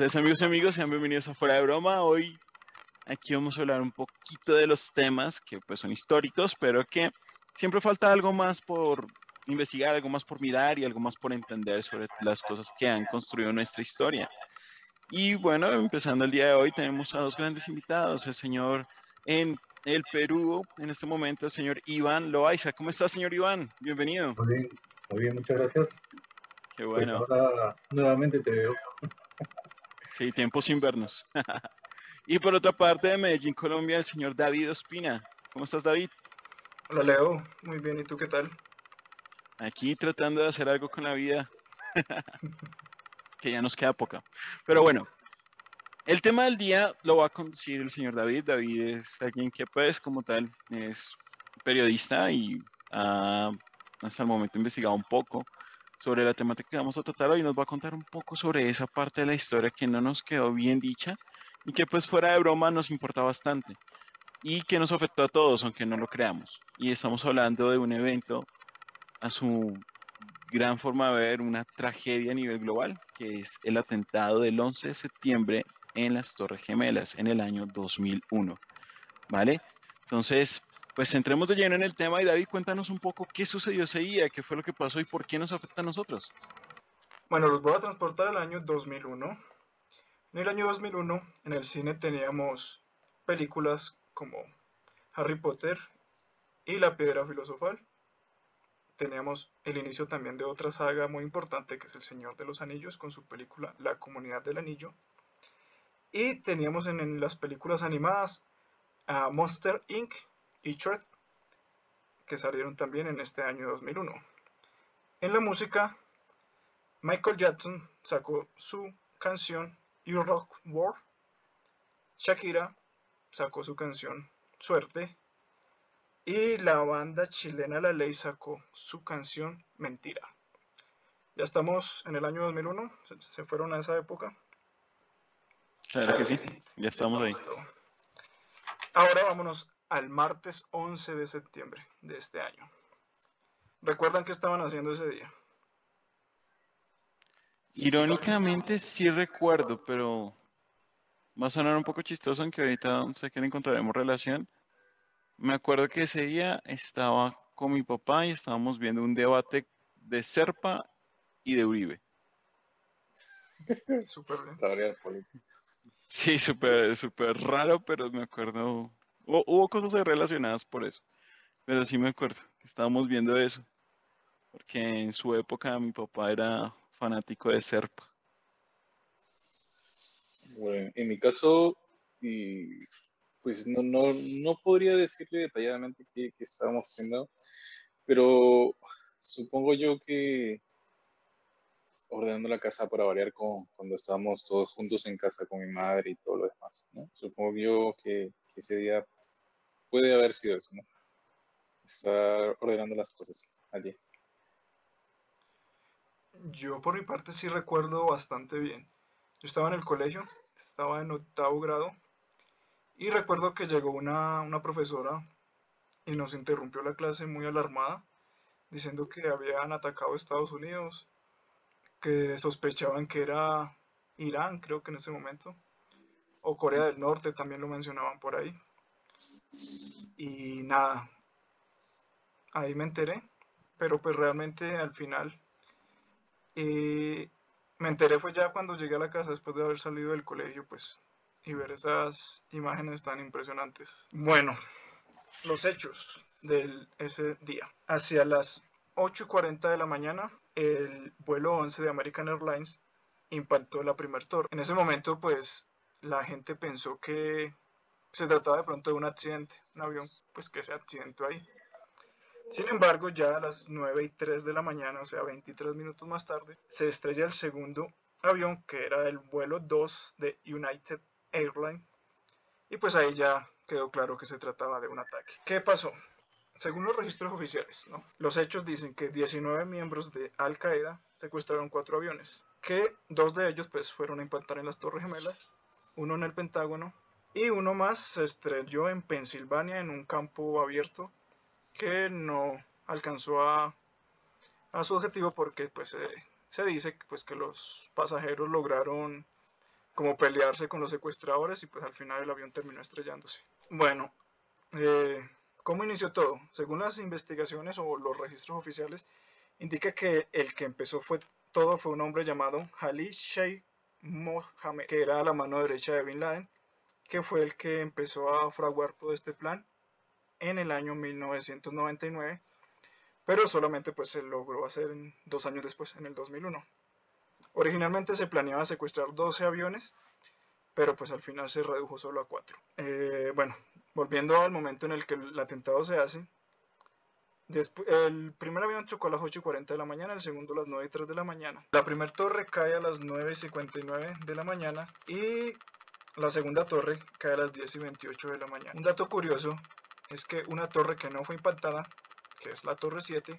Entonces, amigos y amigos, sean bienvenidos a Fuera de Broma. Hoy aquí vamos a hablar un poquito de los temas que pues son históricos, pero que siempre falta algo más por investigar, algo más por mirar y algo más por entender sobre las cosas que han construido nuestra historia. Y bueno, empezando el día de hoy, tenemos a dos grandes invitados, el señor en el Perú, en este momento, el señor Iván Loaiza. ¿Cómo está, señor Iván? Bienvenido. Muy bien, muy bien, muchas gracias. Qué bueno. Pues ahora nuevamente te veo. Sí, tiempo sin vernos. y por otra parte, de Medellín, Colombia, el señor David Ospina. ¿Cómo estás, David? Hola, Leo. Muy bien, ¿y tú qué tal? Aquí tratando de hacer algo con la vida. que ya nos queda poca. Pero bueno, el tema del día lo va a conducir el señor David. David es alguien que, pues, como tal, es periodista y ha hasta el momento investigado un poco sobre la temática que vamos a tratar hoy. Nos va a contar un poco sobre esa parte de la historia que no nos quedó bien dicha y que, pues, fuera de broma nos importa bastante y que nos afectó a todos, aunque no lo creamos. Y estamos hablando de un evento a su gran forma de ver una tragedia a nivel global, que es el atentado del 11 de septiembre en las Torres Gemelas en el año 2001. ¿Vale? Entonces, pues entremos de lleno en el tema y David, cuéntanos un poco qué sucedió ese día, qué fue lo que pasó y por qué nos afecta a nosotros. Bueno, los voy a transportar al año 2001. En el año 2001, en el cine teníamos películas como Harry Potter y La Piedra Filosofal teníamos el inicio también de otra saga muy importante que es El Señor de los Anillos con su película La Comunidad del Anillo. Y teníamos en, las películas animadas a Monster Inc. y Shred, que salieron también en este año 2001. En la música, Michael Jackson sacó su canción You Rock World. Shakira sacó su canción Suerte y la banda chilena La Ley sacó su canción Mentira. Ya estamos en el año 2001, se, fueron a esa época. Claro que sí, ya estamos ahí. Ahora vámonos al martes 11 de septiembre de este año. ¿Recuerdan qué estaban haciendo ese día? Irónicamente sí recuerdo, pero va a sonar un poco chistoso, aunque ahorita sé que le encontraremos relación. Me acuerdo que ese día estaba con mi papá y estábamos viendo un debate de Serpa y de Uribe. Súper bien. Sí, súper super raro, pero me acuerdo. Hubo, cosas relacionadas por eso. Pero sí me acuerdo que estábamos viendo eso. Porque en su época mi papá era fanático de Serpa. Bueno, en mi caso, y pues no, no, no podría decirle detalladamente qué, estábamos haciendo, pero supongo yo que ordenando la casa para variar con, cuando estábamos todos juntos en casa con mi madre y todo lo demás. Supongo yo que, ese día puede haber sido eso, ¿no? Estar ordenando las cosas allí. Yo por mi parte sí recuerdo bastante bien. Yo estaba en el colegio, estaba en octavo grado y recuerdo que llegó una, profesora y nos interrumpió la clase muy alarmada, diciendo que habían atacado Estados Unidos, que sospechaban que era Irán, creo que en ese momento, o Corea del Norte también lo mencionaban por ahí. Y nada, ahí me enteré, pero pues realmente al final eh, me enteré fue ya cuando llegué a la casa después de haber salido del colegio, pues y ver esas imágenes tan impresionantes. Bueno, los hechos de ese día. Hacia las 8 y 40 de la mañana, el vuelo 11 de American Airlines impactó la primer torre. En ese momento, pues, la gente pensó que se trataba de pronto de un accidente, un avión, pues que se accidentó ahí. Sin embargo, ya a las 9 y 3 de la mañana, o sea, 23 minutos más tarde, se estrella el segundo avión, que era el vuelo 2 de United Airline. Y pues ahí ya quedó claro que se trataba de un ataque. ¿Qué pasó? Según los registros oficiales, los hechos dicen que 19 miembros de Al Qaeda secuestraron cuatro aviones, que dos de ellos pues fueron a impactar en las Torres Gemelas, uno en el Pentágono y uno más se estrelló en Pensilvania en un campo abierto que no alcanzó a, a su objetivo porque pues se dice pues que los pasajeros lograron como pelearse con los secuestradores y pues al final el avión terminó estrellándose. Bueno, eh, ¿cómo inició todo? Según las investigaciones o los registros oficiales, indica que el que empezó fue todo fue un hombre llamado Khalid Sheikh Mohammed, que era la mano derecha de Bin Laden, que fue el que empezó a fraguar todo este plan en el año 1999, pero solamente pues se logró hacer dos años después, en el 2001. Originalmente se planeaba secuestrar 12 aviones, pero pues al final se redujo solo a 4. Eh, bueno, volviendo al momento en el que el atentado se hace, el primer avión chocó a las 8.40 de la mañana, el segundo a las 9.03 de la mañana. La primera torre cae a las 9.59 de la mañana y la segunda torre cae a las 10.28 de la mañana. Un dato curioso es que una torre que no fue impactada, que es la torre 7,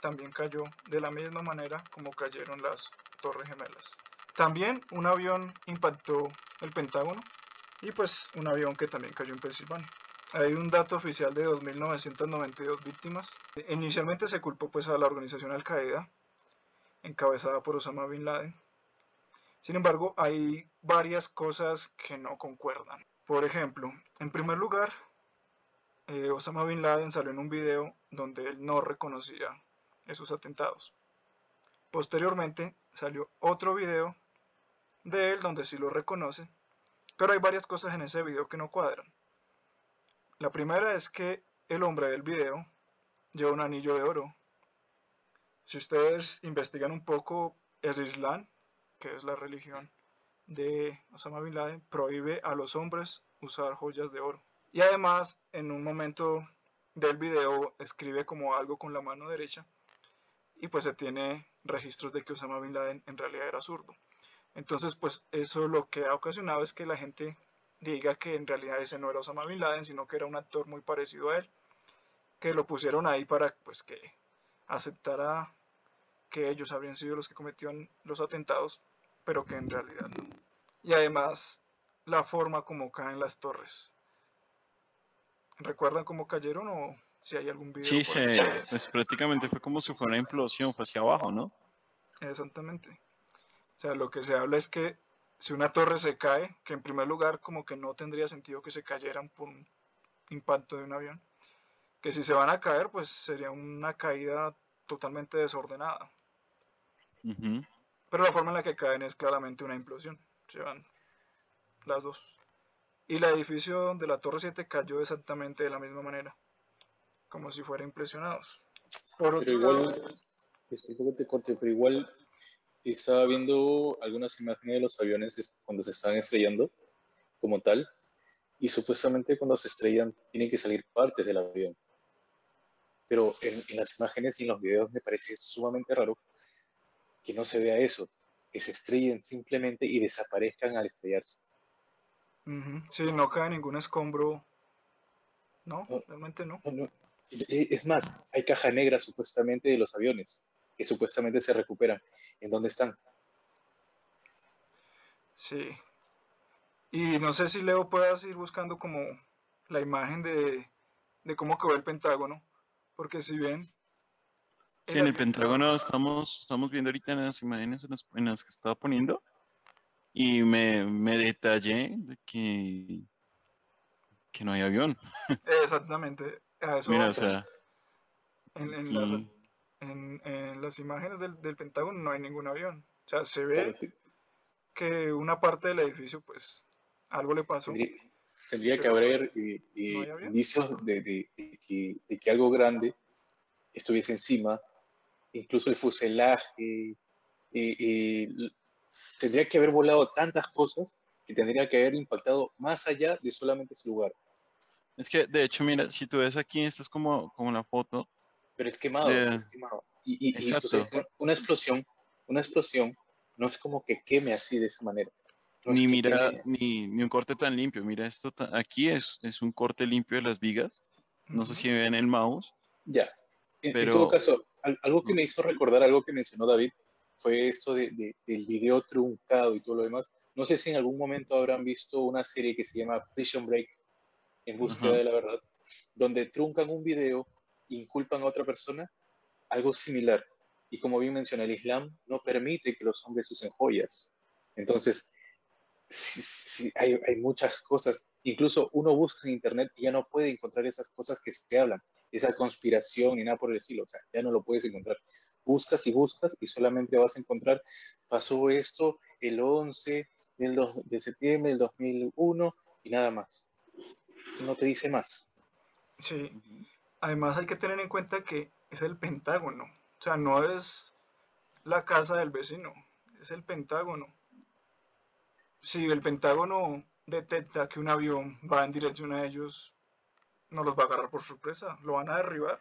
también cayó de la misma manera como cayeron las torres gemelas. También un avión impactó el Pentágono y pues un avión que también cayó en Pensilvania. Hay un dato oficial de 2.992 víctimas. Inicialmente se culpó pues a la organización Al Qaeda, encabezada por Osama Bin Laden. Sin embargo, hay varias cosas que no concuerdan. Por ejemplo, en primer lugar, eh, Osama Bin Laden salió en un video donde él no reconocía esos atentados. Posteriormente salió otro video de él donde sí lo reconoce, pero hay varias cosas en ese video que no cuadran. La primera es que el hombre del video lleva un anillo de oro. Si ustedes investigan un poco, el Islam, que es la religión de Osama Bin Laden, prohíbe a los hombres usar joyas de oro. Y además, en un momento del video, escribe como algo con la mano derecha y pues se tiene registros de que Osama Bin Laden en realidad era zurdo. Entonces, pues eso lo que ha ocasionado es que la gente diga que en realidad ese no era Osama Bin Laden, sino que era un actor muy parecido a él, que lo pusieron ahí para pues que aceptara que ellos habrían sido los que cometieron los atentados, pero que en realidad no. Y además la forma como caen las torres. ¿Recuerdan cómo cayeron o si hay algún video? Sí, pues prácticamente fue como si fuera una implosión, fue hacia abajo, ¿no? Exactamente. O sea, lo que se habla es que si una torre se cae, que en primer lugar como que no tendría sentido que se cayeran por un impacto de un avión, que si se van a caer, pues sería una caída totalmente desordenada. Pero la forma en la que caen es claramente una implosión. Se van las dos. Y el edificio donde la Torre 7 cayó exactamente de la misma manera, como si fueran impresionados. Por pero igual, te corte, pero igual estaba viendo algunas imágenes de los aviones cuando se estaban estrellando, como tal, y supuestamente cuando se estrellan tienen que salir partes del avión. Pero en, las imágenes y en los videos me parece sumamente raro que no se vea eso, que se estrellen simplemente y desaparezcan al estrellarse. Sí, no cae ningún escombro. No, realmente no. Es más, hay caja negra supuestamente de los aviones que supuestamente se recuperan. ¿En dónde están? Sí. Y no sé si Leo puedas ir buscando como la imagen de, cómo quedó el Pentágono, porque si bien... Sí, en el Pentágono estamos, estamos viendo ahorita en las imágenes en las, que estaba poniendo y me, detallé de que, que no hay avión. Exactamente. Mira, o sea, en, en, las imágenes del, Pentágono no hay ningún avión. O sea, se ve que una parte del edificio, pues, algo le pasó. Tendría, que haber eh, eh, indicios de, que, algo grande estuviese encima, incluso el fuselaje. Eh, tendría que haber volado tantas cosas que tendría que haber impactado más allá de solamente ese lugar. Es que, de hecho, mira, si tú ves aquí, esta es como, como la foto pero es quemado, es quemado. Y, y, pues, una explosión, una explosión no es como que queme así de esa manera. ni mira, ni, ni, un corte tan limpio. Mira, esto aquí es, es un corte limpio de las vigas. No sé si ven el mouse. Ya. En, todo caso, algo que me hizo recordar algo que mencionó David fue esto de, del video truncado y todo lo demás. No sé si en algún momento habrán visto una serie que se llama Prison Break, en búsqueda de la verdad, donde truncan un video inculpan a otra persona, algo similar. Y como bien menciona, el Islam no permite que los hombres usen joyas. Entonces, sí, sí, hay, hay, muchas cosas. Incluso uno busca en internet y ya no puede encontrar esas cosas que se hablan, esa conspiración y nada por el estilo. O sea, ya no lo puedes encontrar. Buscas y buscas y solamente vas a encontrar, pasó esto el 11 del de septiembre del 2001 y nada más. No te dice más. Sí. Además hay que tener en cuenta que es el Pentágono. O sea, no es la casa del vecino, es el Pentágono si el Pentágono detecta que un avión va en dirección a ellos, no los va a agarrar por sorpresa, lo van a derribar.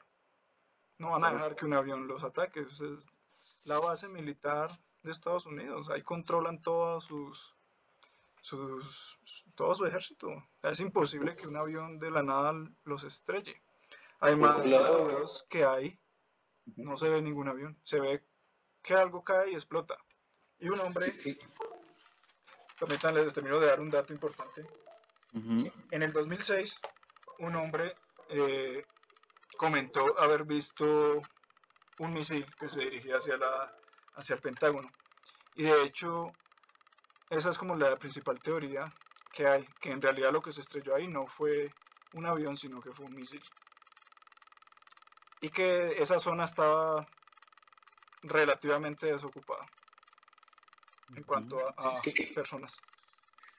No van a dejar que un avión los ataque. Es la base militar de Estados Unidos. Ahí controlan todos sus, sus, todo su ejército. Es imposible que un avión de la nada los estrelle. Además, los que hay, no se ve ningún avión. Se ve que algo cae y explota. Y un hombre Permítanme, les termino de dar un dato importante. En el 2006, un hombre eh, comentó haber visto un misil que se dirigía hacia, la, hacia el Pentágono. Y de hecho, esa es como la principal teoría que hay, que en realidad lo que se estrelló ahí no fue un avión, sino que fue un misil. Y que esa zona estaba relativamente desocupada en cuanto a, personas.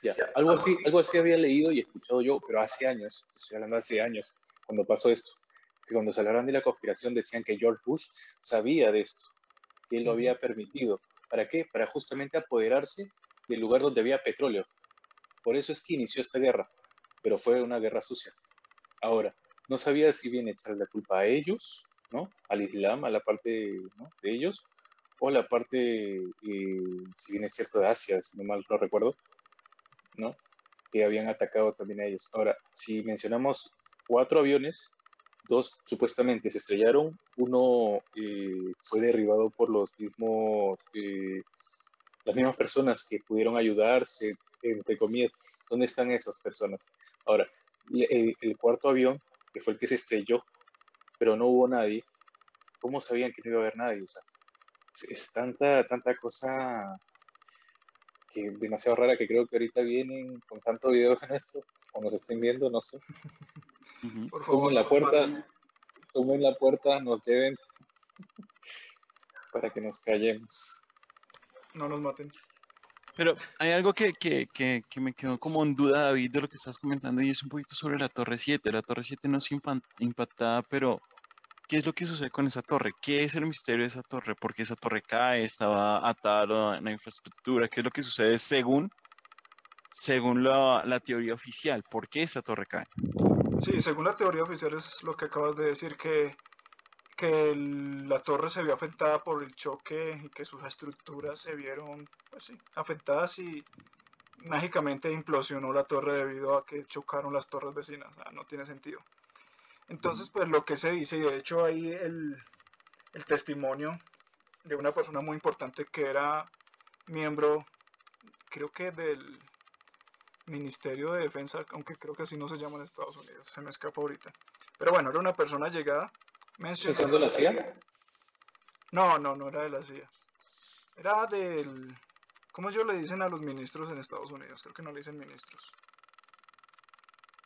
Ya, algo así, algo así había leído y escuchado yo, pero hace años, estoy hablando hace años, cuando pasó esto, que cuando se hablaron de la conspiración decían que George Bush sabía de esto, que él lo había permitido. ¿Para qué? Para justamente apoderarse del lugar donde había petróleo. Por eso es que inició esta guerra, pero fue una guerra sucia. Ahora, no sabía si bien echarle la culpa a ellos, ¿no? Al Islam, a la parte de ellos, o la parte, eh, si bien es cierto, de Asia, si no mal no recuerdo, ¿no? Que habían atacado también a ellos. Ahora, si mencionamos cuatro aviones, dos supuestamente se estrellaron, uno eh, fue derribado por los mismos, eh, las mismas personas que pudieron ayudarse, entre comillas. ¿Dónde están esas personas? Ahora, el, el cuarto avión, que fue el que se estrelló, pero no hubo nadie, ¿cómo sabían que no iba a haber nadie? O sea, es tanta, tanta cosa que demasiado rara que creo que ahorita vienen con tanto video en esto, o nos estén viendo, no sé. como en la puerta, como en la puerta nos lleven para que nos callemos. No nos maten. Pero hay algo que, que, que, que, me quedó como en duda, David, de lo que estás comentando, y es un poquito sobre la Torre 7. La Torre 7 no es impactada, pero ¿Qué es lo que sucede con esa torre? ¿Qué es el misterio de esa torre? ¿Por qué esa torre cae? ¿Estaba atada a la infraestructura? ¿Qué es lo que sucede según, según la, teoría oficial? ¿Por qué esa torre cae? Sí, según la teoría oficial es lo que acabas de decir, que, que la torre se vio afectada por el choque y que sus estructuras se vieron pues sí, afectadas y mágicamente implosionó la torre debido a que chocaron las torres vecinas. no tiene sentido. Entonces, pues lo que se dice, y de hecho hay el, testimonio de una persona muy importante que era miembro, creo que del Ministerio de Defensa, aunque creo que así no se llama en Estados Unidos, se me escapa ahorita. Pero bueno, era una persona llegada. ¿Estás de la CIA? No, no, no era de la CIA. Era del... ¿Cómo ellos le dicen a los ministros en Estados Unidos? Creo que no le dicen ministros.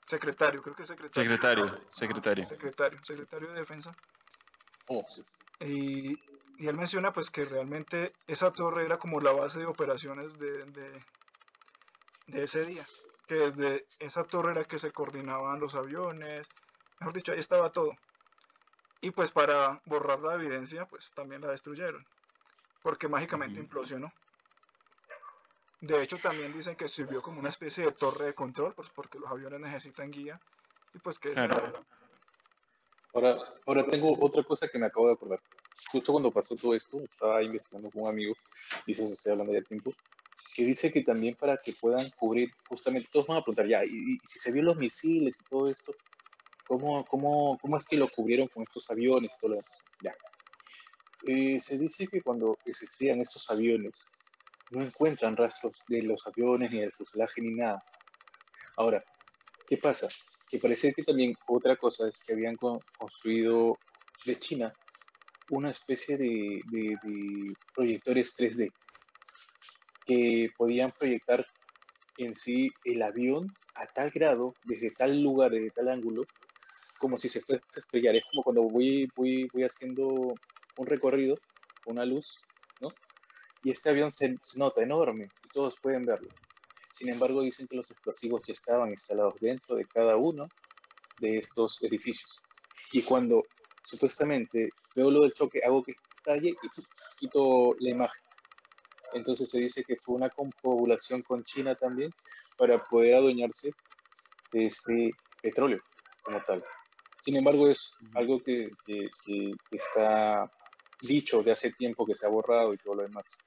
Secretario, creo que es secretario. Secretario, secretario. Secretario, secretario de defensa. Oh, y, él menciona pues que realmente esa torre era como la base de operaciones de, de, ese día. Que desde esa torre era que se coordinaban los aviones. Mejor dicho, ahí estaba todo. Y pues para borrar la evidencia, pues también la destruyeron. Porque mágicamente implosionó. De hecho, también dicen que sirvió como una especie de torre de control, pues porque los aviones necesitan guía. Y pues que Ahora, ahora tengo otra cosa que me acabo de acordar. Justo cuando pasó todo esto, estaba investigando con un amigo, y eso se estoy hablando ya tiempo, que dice que también para que puedan cubrir, justamente, todos van a preguntar, ya, y, si se vio los misiles y todo esto, ¿cómo, cómo, cómo es que lo cubrieron con estos aviones y todo lo demás? Ya. Eh, se dice que cuando existían estos aviones, no encuentran rastros de los aviones, ni del fuselaje, ni nada. Ahora, ¿qué pasa? Que parece que también otra cosa es que habían construido de China una especie de, proyectores 3D que podían proyectar en sí el avión a tal grado, desde tal lugar, desde tal ángulo, como si se fuese a estrellar. Es como cuando voy, voy, voy haciendo un recorrido, una luz. Y este avión se, se nota enorme y todos pueden verlo. Sin embargo, dicen que los explosivos ya estaban instalados dentro de cada uno de estos edificios. Y cuando supuestamente veo lo del choque, hago que estalle y quito la imagen. Entonces se dice que fue una confabulación con China también para poder adueñarse de este petróleo como tal. Sin embargo, es algo que, que, está dicho de hace tiempo que se ha borrado y todo lo demás.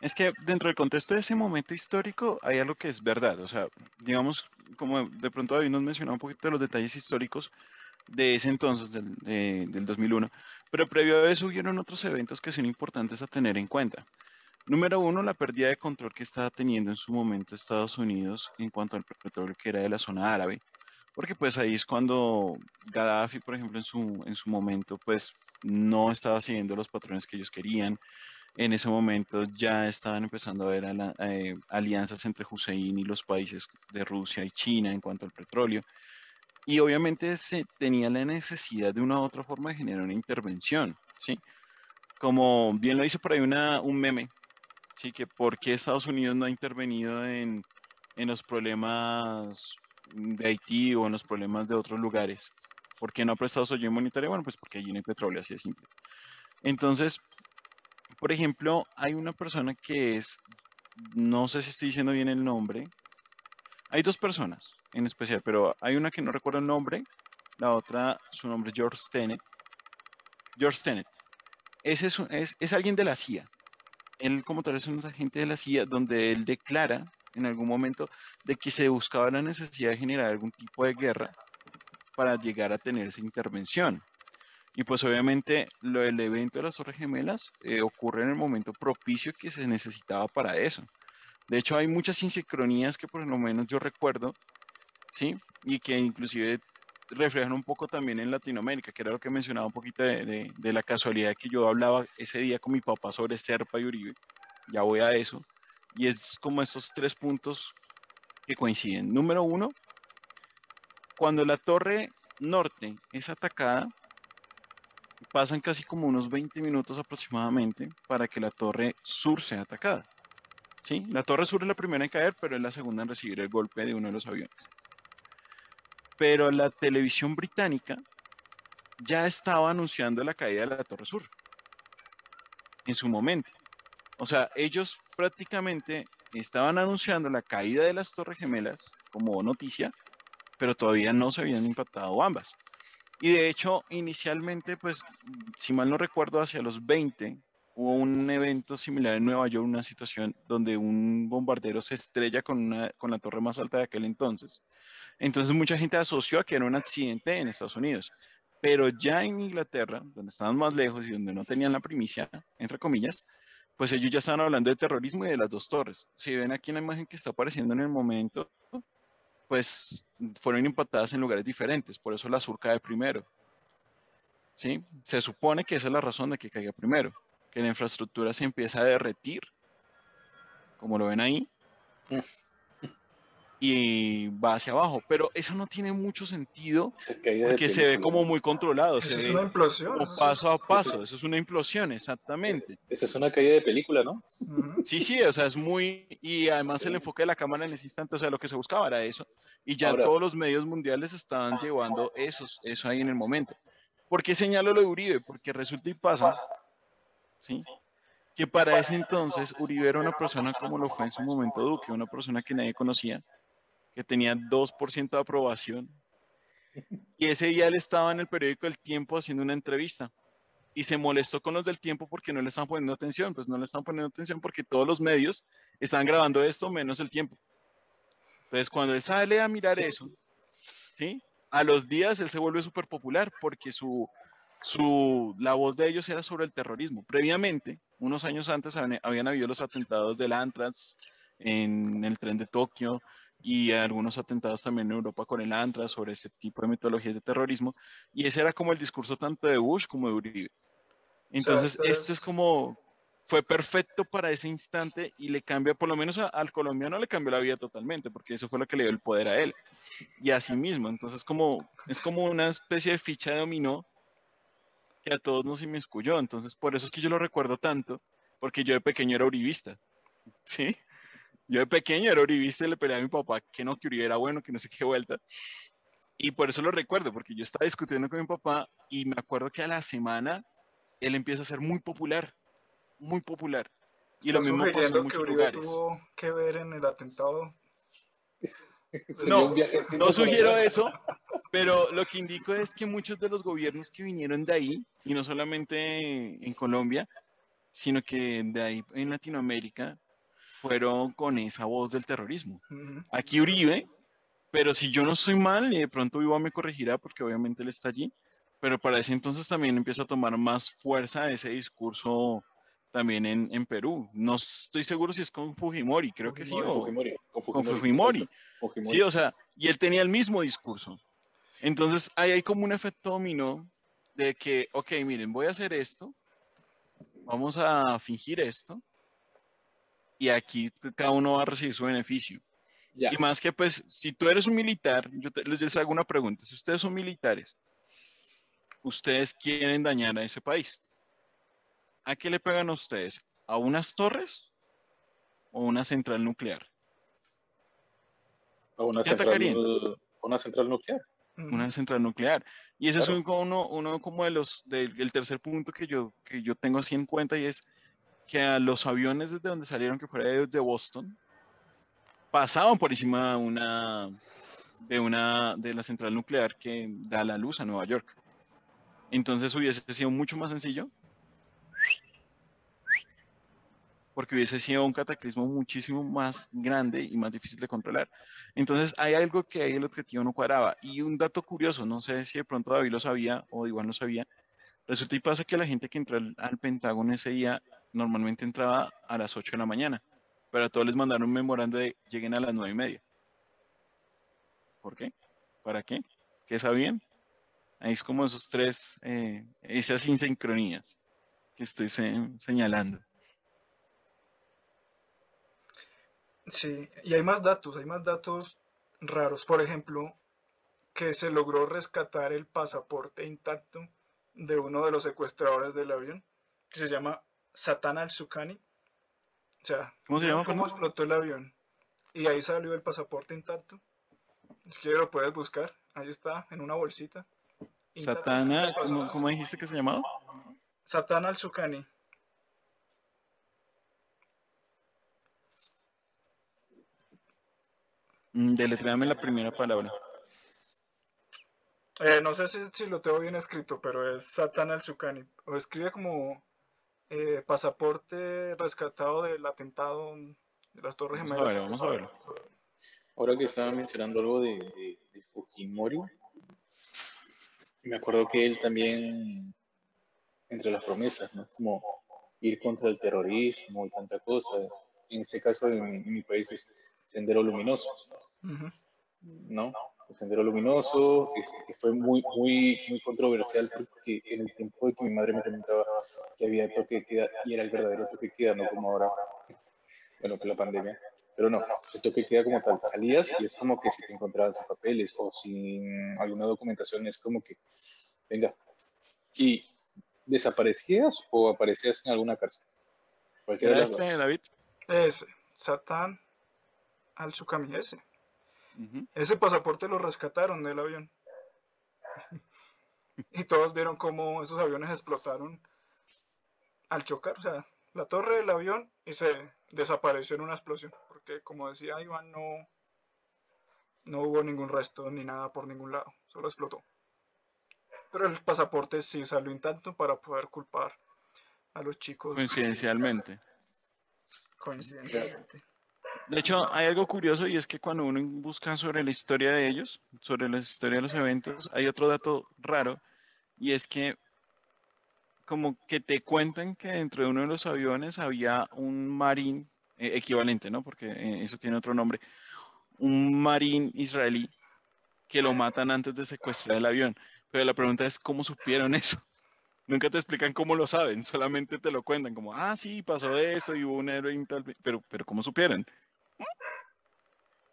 Es que dentro del contexto de ese momento histórico hay algo que es verdad. O sea, digamos, como de pronto David nos mencionó un poquito de los detalles históricos de ese entonces, del, del 2001, pero previo a eso hubieron otros eventos que son importantes a tener en cuenta. Número uno, la pérdida de control que estaba teniendo en su momento Estados Unidos en cuanto al petróleo que era de la zona árabe, porque pues ahí es cuando Gaddafi, por ejemplo, en su, en su momento, pues no estaba siguiendo los patrones que ellos querían. En ese momento ya estaban empezando a ver eh, alianzas entre Hussein y los países de Rusia y China en cuanto al petróleo. Y obviamente se tenía la necesidad de una u otra forma de generar una intervención, ¿sí? Como bien lo dice por ahí una, un meme, ¿sí? Que por qué Estados Unidos no ha intervenido en, en los problemas de Haití o en los problemas de otros lugares. ¿Por qué no ha prestado su ayuda monetaria? Bueno, pues porque allí no hay petróleo, así de simple. Entonces, por ejemplo, hay una persona que es, no sé si estoy diciendo bien el nombre, hay dos personas en especial, pero hay una que no recuerdo el nombre, la otra, su nombre es George Tenet. George Tenet. Ese es, es, es alguien de la CIA. Él como tal es un agente de la CIA donde él declara en algún momento de que se buscaba la necesidad de generar algún tipo de guerra para llegar a tener esa intervención. Y pues obviamente lo del evento de las Torres Gemelas eh, ocurre en el momento propicio que se necesitaba para eso. De hecho, hay muchas insincronías que por lo menos yo recuerdo, ¿sí? Y que inclusive reflejan un poco también en Latinoamérica, que era lo que mencionaba un poquito de, de la casualidad que yo hablaba ese día con mi papá sobre Serpa y Uribe. Ya voy a eso. Y es como estos tres puntos que coinciden. Número uno, cuando la torre norte es atacada, pasan casi como unos 20 minutos aproximadamente para que la torre sur sea atacada. ¿Sí? La torre sur es la primera en caer, pero es la segunda en recibir el golpe de uno de los aviones. Pero la televisión británica ya estaba anunciando la caída de la torre sur en su momento. O sea, ellos prácticamente estaban anunciando la caída de las Torres Gemelas como noticia, pero todavía no se habían impactado ambas. Y de hecho, inicialmente, pues, si mal no recuerdo, hacia los 20 hubo un evento similar en Nueva York, una situación donde un bombardero se estrella con, una, con la torre más alta de aquel entonces. Entonces mucha gente asoció a que era un accidente en Estados Unidos. Pero ya en Inglaterra, donde estaban más lejos y donde no tenían la primicia, entre comillas, pues ellos ya estaban hablando de terrorismo y de las dos torres. Si ven aquí en la imagen que está apareciendo en el momento, pues fueron impactadas en lugares diferentes, por eso la sur cae primero. ¿Sí? Se supone que esa es la razón de que caiga primero, que la infraestructura se empieza a derretir, como lo ven ahí, y va hacia abajo. Pero eso no tiene mucho sentido porque se ve como muy controlado. Eso se es ve una implosión. como paso a paso. Eso es una implosión, exactamente. Esa es una caída de película, ¿no? Sí, sí, o sea, es muy. Y además el enfoque de la cámara en ese instante, o sea, lo que se buscaba era eso. Y ya todos los medios mundiales estaban llevando esos, eso ahí en el momento. ¿Por qué señalo lo de Uribe? Porque resulta y pasa, ¿sí? Que para ese entonces Uribe era una persona como lo fue en su momento Duque, una persona que nadie conocía, que tenía 2% de aprobación. Y ese día él estaba en el periódico El Tiempo haciendo una entrevista y se molestó con los del tiempo porque no le estaban poniendo atención. Pues no le estaban poniendo atención porque todos los medios estaban grabando esto menos el tiempo. Entonces, cuando él sale a mirar eso, ¿sí? A los días él se vuelve súper popular porque su, su, la voz de ellos era sobre el terrorismo. Previamente, unos años antes, habían, habían habido los atentados del Antrax en el tren de Tokio, y algunos atentados también en Europa con el ANTRA sobre ese tipo de metodologías de terrorismo. Y ese era como el discurso tanto de Bush como de Uribe. Entonces, esto es como, fue perfecto para ese instante y le cambia, por lo menos al colombiano le cambió la vida totalmente, porque eso fue lo que le dio el poder a él. Y a sí mismo. Entonces como, es como una especie de ficha de dominó que a todos nos inmiscuyó. Entonces por eso es que yo lo recuerdo tanto, porque yo de pequeño era uribista. ¿Sí? Yo de pequeño era uribista y le peleaba a mi papá que no, que Uribe era bueno, que no sé qué vuelta. Y por eso lo recuerdo, porque yo estaba discutiendo con mi papá y me acuerdo que a la semana él empieza a ser muy popular, muy popular. Y lo mismo pasó en muchos que lugares. tuvo que ver en el atentado? No, no sugiero eso, pero lo que indico es que muchos de los gobiernos que vinieron de ahí, y no solamente en Colombia, sino que de ahí en Latinoamérica, fueron con esa voz del terrorismo. Aquí Uribe, pero si yo no soy mal, y de pronto Viva me corregirá porque obviamente él está allí, pero para ese entonces también empieza a tomar más fuerza ese discurso también en, en, Perú. No estoy seguro si es con Fujimori, creo que sí. O, Fujimori, con Fujimori. Con Fujimori. Sí, o sea, y él tenía el mismo discurso. Entonces ahí hay como un efecto dominó de que, ok, miren, voy a hacer esto, vamos a fingir esto, y aquí cada uno va a recibir su beneficio. Y más que pues, si tú eres un militar, yo les hago una pregunta, si ustedes son militares, ustedes quieren dañar a ese país, ¿a qué le pegan a ustedes? ¿A unas torres o una central nuclear? A una, central, una central nuclear. Una central nuclear. Y ese es uno, uno como de los, del tercer punto que yo, que yo tengo así en cuenta y es que a los aviones desde donde salieron, que fuera de Boston, pasaban por encima una, de una de la central nuclear que da la luz a Nueva York. Entonces hubiese sido mucho más sencillo porque hubiese sido un cataclismo muchísimo más grande y más difícil de controlar. Entonces hay algo que ahí el objetivo no cuadraba. Y un dato curioso, no sé si de pronto David lo sabía o igual no sabía, resulta y pasa que la gente que entró al, al Pentágono ese día normalmente entraba a las 8 de la mañana pero a todos les mandaron un memorando de lleguen a las nueve y media. ¿Por qué? ¿Para qué? ¿Qué sabían? Ahí es como esos tres, eh, esas insincronías que estoy señalando. Sí, y hay más datos, hay más datos raros. Por ejemplo, que se logró rescatar el pasaporte intacto de uno de los secuestradores del avión, que se llama Satán al-Sukani, o sea, ¿cómo se llama? ¿Cómo explotó el avión? Y ahí salió el pasaporte intacto. Si quieres lo puedes buscar. Ahí está, en una bolsita. Satana, ¿cómo, dijiste que se llamaba? Satana al Zucani. Mm, deletréame la primera palabra. Eh, no sé si, lo tengo bien escrito, pero es Satana al Zucani. O escribe como eh, pasaporte rescatado del atentado de las Torres Gemelas. Vamos a ver, Ahora que estaba mencionando algo de, de, Fujimori, me acuerdo que él también, entre las promesas, ¿no? Como ir contra el terrorismo y tanta cosa. En este caso, en, mi país es Sendero Luminoso, ¿no? El Sendero Luminoso, este, que fue muy, muy, muy controversial porque en el tiempo de que mi madre me comentaba que había toque de queda y era el verdadero toque de queda, no como ahora, bueno, con la pandemia. Pero no, el toque de queda como tal, salías y es como que si te encontraban sin papeles o sin alguna documentación, es como que, venga, y desaparecías o aparecías en alguna cárcel. Cualquiera de este, David? Es Satán al ese. Ese pasaporte lo rescataron del avión. y todos vieron cómo esos aviones explotaron al chocar, o sea, la torre del avión y se desapareció en una explosión, porque como decía Iván, no, no hubo ningún resto ni nada por ningún lado, solo explotó. Pero el pasaporte sí salió intacto para poder culpar a los chicos. Coincidencialmente. Coincidencialmente. De hecho, hay algo curioso y es que cuando uno busca sobre la historia de ellos, sobre la historia de los eventos, hay otro dato raro y es que como que te cuentan que dentro de uno de los aviones había un marín eh, equivalente, ¿no? Porque eh, eso tiene otro nombre, un marín israelí que lo matan antes de secuestrar el avión. Pero la pregunta es, ¿cómo supieron eso? Nunca te explican cómo lo saben, solamente te lo cuentan como, ah, sí, pasó eso y hubo un héroe pero, pero ¿cómo supieron?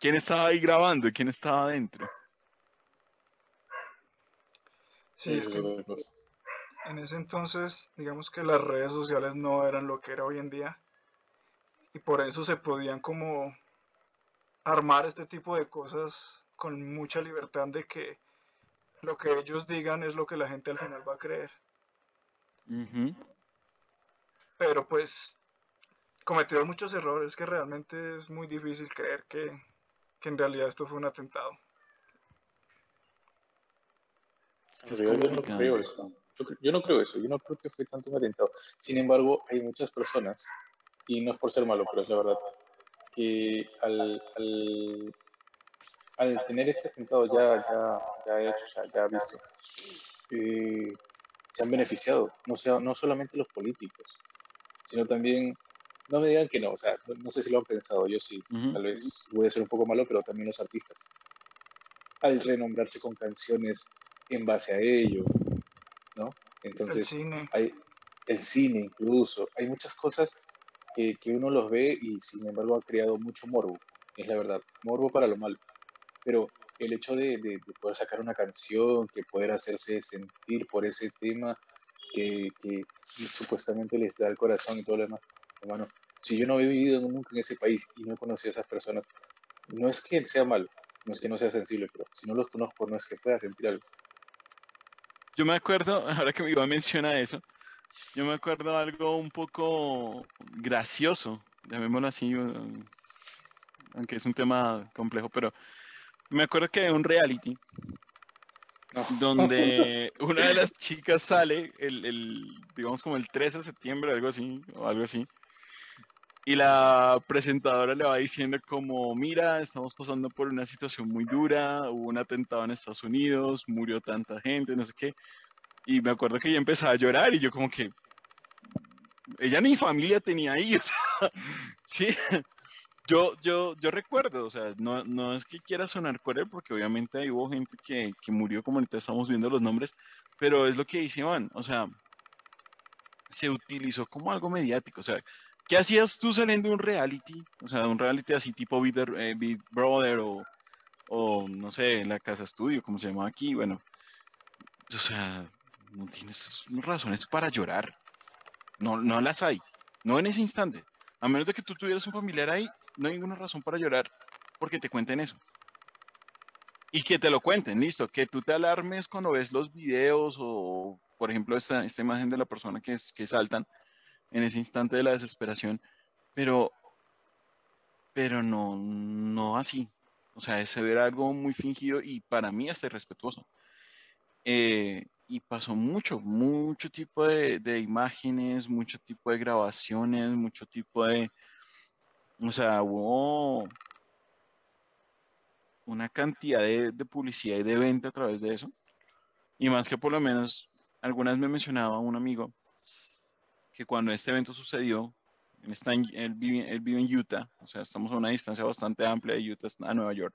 ¿Quién estaba ahí grabando y quién estaba adentro? Sí, es que en ese entonces, digamos que las redes sociales no eran lo que era hoy en día y por eso se podían como armar este tipo de cosas con mucha libertad de que lo que ellos digan es lo que la gente al final va a creer. Pero pues cometieron muchos errores que realmente es muy difícil creer que, en realidad esto fue un atentado. yo, no creo eso. Yo, no creo eso. Yo no creo que fue tanto un atentado. Sin embargo, hay muchas personas, y no es por ser malo, pero es la verdad, que al, al, tener este atentado ya, ya, ya hecho, ya, ya visto, eh, se han beneficiado, no, sea, no solamente los políticos, sino también, no me digan que no, o sea, no, sé si lo han pensado, yo sí, tal vez voy a ser un poco malo, pero también los artistas, al renombrarse con canciones en base a ello, ¿no? Entonces, el cine, hay, el cine incluso, hay muchas cosas que, que uno los ve y sin embargo ha creado mucho morbo, es la verdad, morbo para lo malo, pero el hecho de, poder sacar una canción, que poder hacerse sentir por ese tema que, supuestamente les da el corazón y todo lo demás. Hermano, si yo no he vivido nunca en ese país y no he conocido a esas personas, no es que sea malo, no es que no sea sensible, pero si no los conozco, no es que pueda sentir algo. Yo me acuerdo, ahora que me iba a mencionar eso, yo me acuerdo algo un poco gracioso, llamémoslo así, um, aunque es un tema complejo, pero me acuerdo que un reality donde una de las chicas sale el, digamos como el 13 de septiembre, algo así, o algo así. Y la presentadora le va diciendo como, mira, estamos pasando por una situación muy dura, hubo un atentado en Estados Unidos, murió tanta gente, no sé qué. Y me acuerdo que ella empezaba a llorar y yo como que, ella ni familia tenía ahí, o sea, sí, yo, yo, yo recuerdo, o sea, no, no es que quiera sonar cruel, porque obviamente hay hubo gente que, que, murió, como ahorita estamos viendo los nombres, pero es lo que dice Iván, o sea, se utilizó como algo mediático, o sea, ¿qué hacías tú saliendo de un reality? O sea, un reality así tipo Big, eh, Brother o, o, no sé, la Casa Estudio, como se llama aquí, bueno, o sea, no tienes razones para llorar, no, no las hay, no en ese instante. A menos de que tú tuvieras un familiar ahí, no hay ninguna razón para llorar porque te cuenten eso. Y que te lo cuenten, listo, que tú te alarmes cuando ves los videos o, por ejemplo, esta, esta imagen de la persona que, que saltan en ese instante de la desesperación, pero, pero no, no así. O sea, se ve algo muy fingido y para mí hasta irrespetuoso. Eh, y pasó mucho, mucho tipo de, de, imágenes, mucho tipo de grabaciones, mucho tipo de, o sea, hubo una cantidad de, publicidad y de venta a través de eso. Y más que por lo menos, algunas me mencionaba un amigo que cuando este evento sucedió, él, vive, en Utah, o sea, estamos a una distancia bastante amplia de Utah a Nueva York.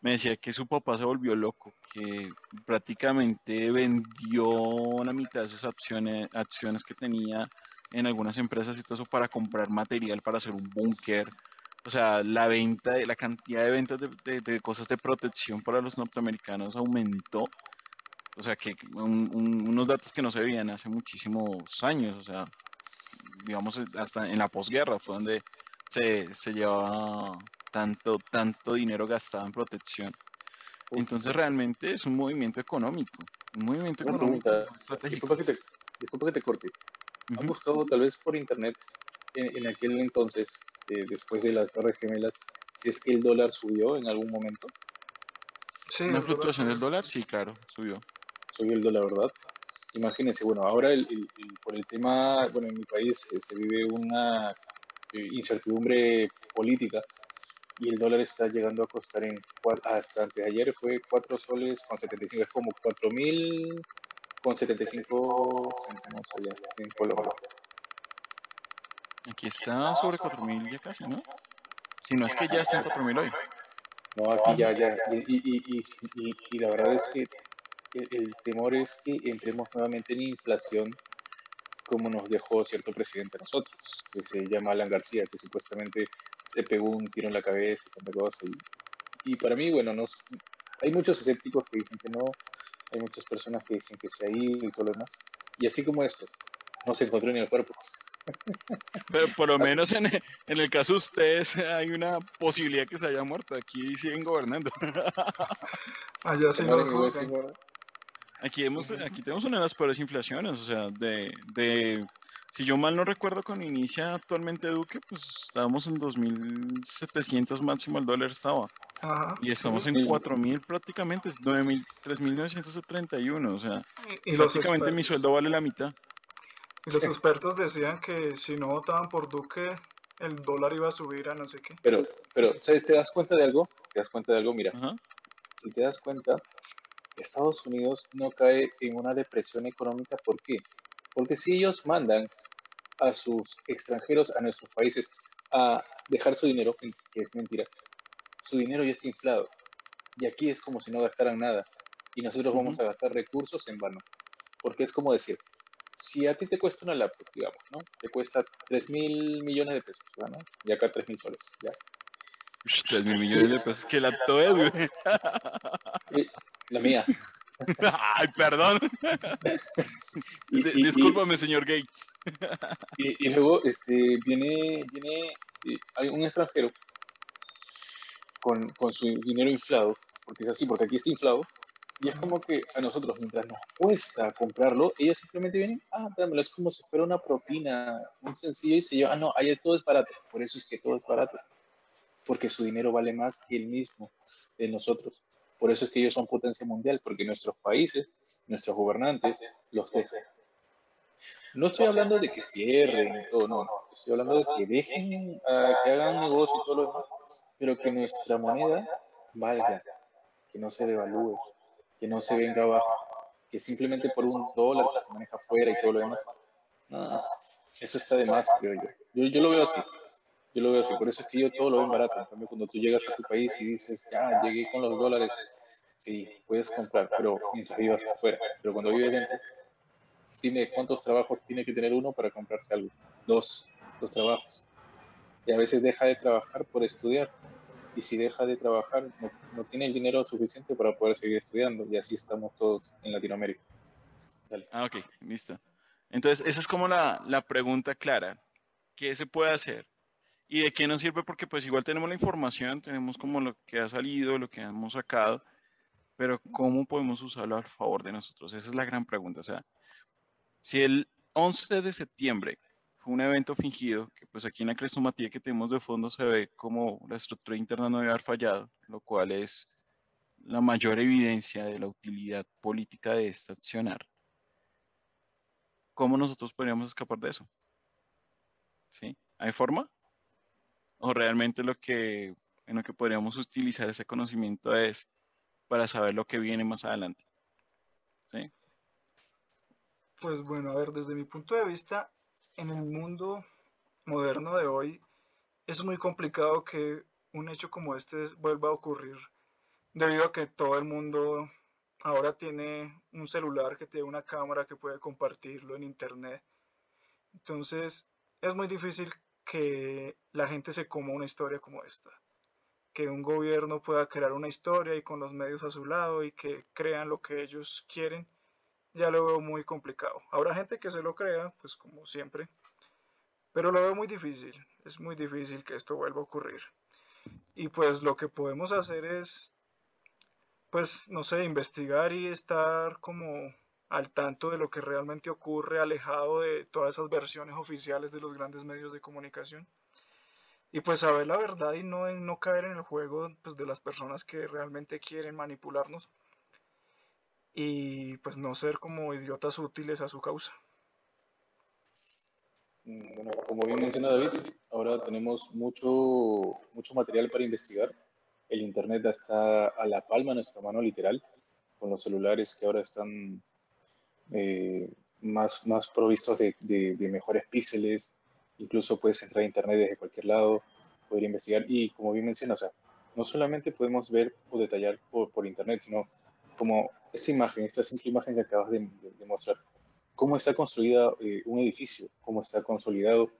Me decía que su papá se volvió loco, que prácticamente vendió la mitad de sus acciones, acciones que tenía en algunas empresas y todo eso para comprar material para hacer un búnker. O sea, la venta, la cantidad de ventas de, cosas de protección para los norteamericanos aumentó. O sea, que unos datos que no se veían hace muchísimos años. O sea, digamos, hasta en la posguerra fue donde se, se llevaba tanto, tanto dinero gastado en protección. Entonces realmente es un movimiento económico, un movimiento económico Disculpa que te, disculpa que te corte. ¿Han buscado tal vez por internet en, aquel entonces, eh, después de las Torres Gemelas, si es que el dólar subió en algún momento? Sí, Una fluctuación del dólar, sí, claro, subió. Subió el dólar, ¿verdad? Imagínense, bueno, ahora el, por el tema, bueno, en mi país eh, se vive una eh, incertidumbre política y el dólar está llegando a costar en, hasta antes de ayer fue 4 soles con 75, es como 4 mil con 75 centavos allá en Colombia. Aquí está sobre 4.000 ya casi, ¿no? Si no es que ya está en 4.000 hoy. No, aquí ya, ya. Y, y, y, y, la verdad es que el, temor es que entremos nuevamente en inflación como nos dejó cierto presidente a nosotros, que se llama Alan García, que supuestamente se pegó un tiro en la cabeza y tanta cosa. Y, y para mí, bueno, nos, hay muchos escépticos que dicen que no, hay muchas personas que dicen que se ha ido y todo lo demás. Y así como esto, no se encontró ni el cuerpo. Pero por lo menos en, en, el caso de ustedes hay una posibilidad que se haya muerto. Aquí siguen gobernando. Allá sí Aquí, hemos, aquí tenemos una de las peores inflaciones, o sea, de, de, si yo mal no recuerdo, con inicia actualmente Duque, pues estábamos en 2.700 máximo el dólar estaba. Y estamos en 4.000 prácticamente, 3.931, o sea, y, prácticamente mi sueldo vale la mitad. Y los expertos decían que si no votaban por Duque, el dólar iba a subir a no sé qué. Pero, pero ¿sabes? ¿te das cuenta de algo? ¿Te das cuenta de algo? Mira, si te das cuenta, Estados Unidos no cae en una depresión económica. ¿Por qué? Porque si ellos mandan a sus extranjeros a nuestros países a dejar su dinero, que es mentira, su dinero ya está inflado. Y aquí es como si no gastaran nada. Y nosotros vamos a gastar recursos en vano. Porque es como decir, si a ti te cuesta una laptop, digamos, ¿no? Te cuesta 3 mil millones de pesos, ¿no? Y acá 3 mil soles, ya. 3 mil millones de pesos, ¿qué laptop es, güey? La mía. Ay, perdón. Discúlpame, señor Gates. y, luego este, viene, viene eh, hay un extranjero con, con su dinero inflado, porque es así, porque aquí está inflado, y es como que a nosotros, mientras nos cuesta comprarlo, ellos simplemente vienen, ah, dámelo, es como si fuera una propina, un sencillo, y se lleva, ah, no, ahí todo es barato. Por eso es que todo es barato. Porque su dinero vale más que el mismo de nosotros. Por eso es que ellos son potencia mundial, porque nuestros países, nuestros gobernantes, los dejan. No estoy hablando de que cierren todo, no, no. Estoy hablando de que dejen, uh, que hagan negocio y todo lo demás, pero que nuestra moneda valga, que no se devalúe que no se venga abajo, que simplemente por un dólar que se maneja afuera y todo lo demás. Eso está de más, creo yo. yo. lo veo así. Yo lo veo así. Por eso es que yo todo lo veo barato. En cambio, cuando tú llegas a tu país y dices, ya, llegué con los dólares, sí, puedes comprar, pero mientras vivas afuera. Pero cuando vives dentro, dime cuántos trabajos tiene que tener uno para comprarse algo. Dos, dos trabajos. Y a veces deja de trabajar por estudiar y si deja de trabajar no, tiene el dinero suficiente para poder seguir estudiando y así estamos todos en Latinoamérica. Ah, ok, listo. Entonces, esa es como la, la, pregunta clara. ¿Qué se puede hacer? ¿Y de qué nos sirve? Porque pues igual tenemos la información, tenemos como lo que ha salido, lo que hemos sacado, pero ¿cómo podemos usarlo a favor de nosotros? Esa es la gran pregunta. O sea, si el 11 de septiembre un evento fingido, que pues aquí en la crestomatía que tenemos de fondo se ve como la estructura interna no debe haber fallado, lo cual es la mayor evidencia de la utilidad política de este accionar. ¿Cómo nosotros podríamos escapar de eso? ¿Sí? ¿Hay forma? ¿O realmente lo que, en lo que podríamos utilizar ese conocimiento es para saber lo que viene más adelante? ¿Sí? Pues bueno, a ver, desde mi punto de vista, en el mundo moderno de hoy es muy complicado que un hecho como este vuelva a ocurrir debido a que todo el mundo ahora tiene un celular que tiene una cámara que puede compartirlo en internet. Entonces es muy difícil que la gente se coma una historia como esta. Que un gobierno pueda crear una historia y con los medios a su lado y que crean lo que ellos quieren ya lo veo muy complicado. Habrá gente que se lo crea, pues como siempre, pero lo veo muy difícil, es muy difícil que esto vuelva a ocurrir. Y pues lo que podemos hacer es, pues, no sé, investigar y estar como al tanto de lo que realmente ocurre, alejado de todas esas versiones oficiales de los grandes medios de comunicación. Y pues saber la verdad y no, no caer en el juego pues, de las personas que realmente quieren manipularnos y pues no ser como idiotas útiles a su causa. Bueno, como bien menciona David, ahora tenemos mucho, mucho material para investigar. El Internet está a la palma de nuestra mano, literal, con los celulares que ahora están eh, más, más provistos de, de, mejores píxeles. Incluso puedes entrar a Internet desde cualquier lado, poder investigar. Y como bien menciona, o sea, no solamente podemos ver o detallar por, por Internet, sino como esta imagen, esta simple imagen que acabas de, mostrar, cómo está construida eh, un edificio, cómo está consolidado,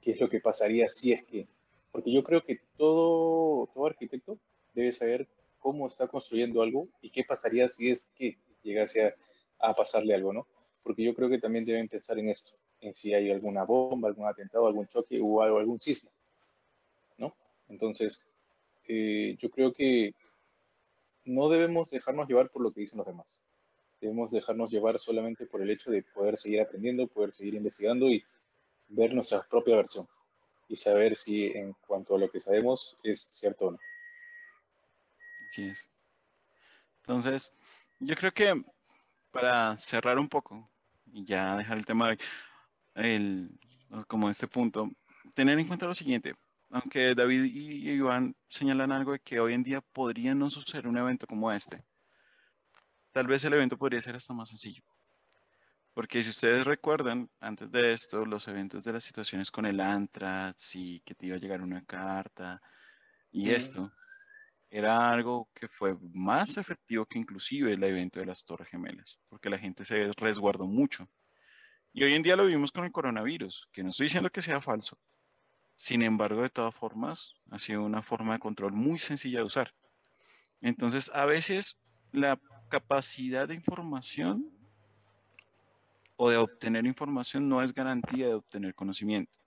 qué es lo que pasaría si es que, porque yo creo que todo, todo arquitecto debe saber cómo está construyendo algo y qué pasaría si es que llegase a, a pasarle algo, ¿no? Porque yo creo que también deben pensar en esto, en si hay alguna bomba, algún atentado, algún choque o algo, algún sismo, ¿no? Entonces, eh, yo creo que no debemos dejarnos llevar por lo que dicen los demás. Debemos dejarnos llevar solamente por el hecho de poder seguir aprendiendo, poder seguir investigando y ver nuestra propia versión y saber si en cuanto a lo que sabemos es cierto o no. Entonces, yo creo que para cerrar un poco y ya dejar el tema de el, como este punto, tener en cuenta lo siguiente aunque David y Iván señalan algo de que hoy en día podría no suceder un evento como este. Tal vez el evento podría ser hasta más sencillo. Porque si ustedes recuerdan, antes de esto, los eventos de las situaciones con el Antrax y que te iba a llegar una carta y esto, era algo que fue más efectivo que inclusive el evento de las Torres Gemelas, porque la gente se resguardó mucho. Y hoy en día lo vimos con el coronavirus, que no estoy diciendo que sea falso, sin embargo, de todas formas, ha sido una forma de control muy sencilla de usar. Entonces, a veces la capacidad de información o de obtener información no es garantía de obtener conocimiento.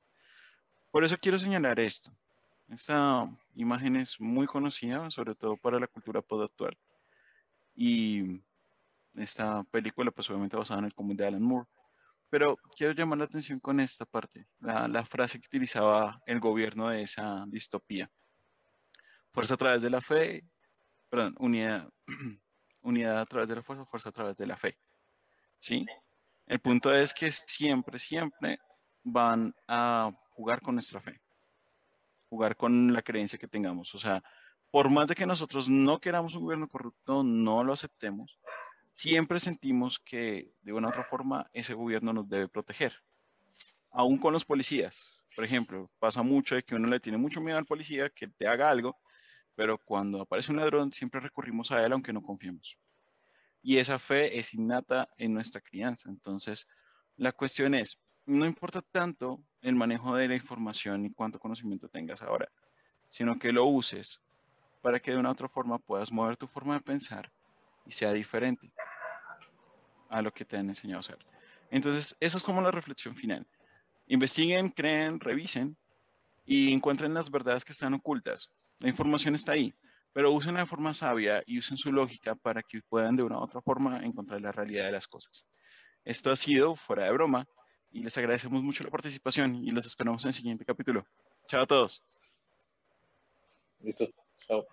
Por eso quiero señalar esto. Esta imagen es muy conocida, sobre todo para la cultura pop actual. Y esta película, pues obviamente basada en el cómic de Alan Moore. Pero quiero llamar la atención con esta parte, la, frase que utilizaba el gobierno de esa distopía. Fuerza a través de la fe, perdón, unidad, unidad a través de la fuerza, fuerza a través de la fe. ¿Sí? El punto es que siempre, siempre van a jugar con nuestra fe, jugar con la creencia que tengamos. O sea, por más de que nosotros no queramos un gobierno corrupto, no lo aceptemos, siempre sentimos que de una u otra forma ese gobierno nos debe proteger. Aún con los policías, por ejemplo, pasa mucho de que uno le tiene mucho miedo al policía que te haga algo, pero cuando aparece un ladrón siempre recurrimos a él aunque no confiemos. Y esa fe es innata en nuestra crianza. Entonces, la cuestión es, no importa tanto el manejo de la información y cuánto conocimiento tengas ahora, sino que lo uses para que de una u otra forma puedas mover tu forma de pensar y sea diferente a lo que te han enseñado a hacer. Entonces, eso es como la reflexión final. Investiguen, creen, revisen y encuentren las verdades que están ocultas. La información está ahí, pero usen de forma sabia y usen su lógica para que puedan de una u otra forma encontrar la realidad de las cosas. Esto ha sido fuera de broma y les agradecemos mucho la participación y los esperamos en el siguiente capítulo. Chao a todos. Listo. Chao.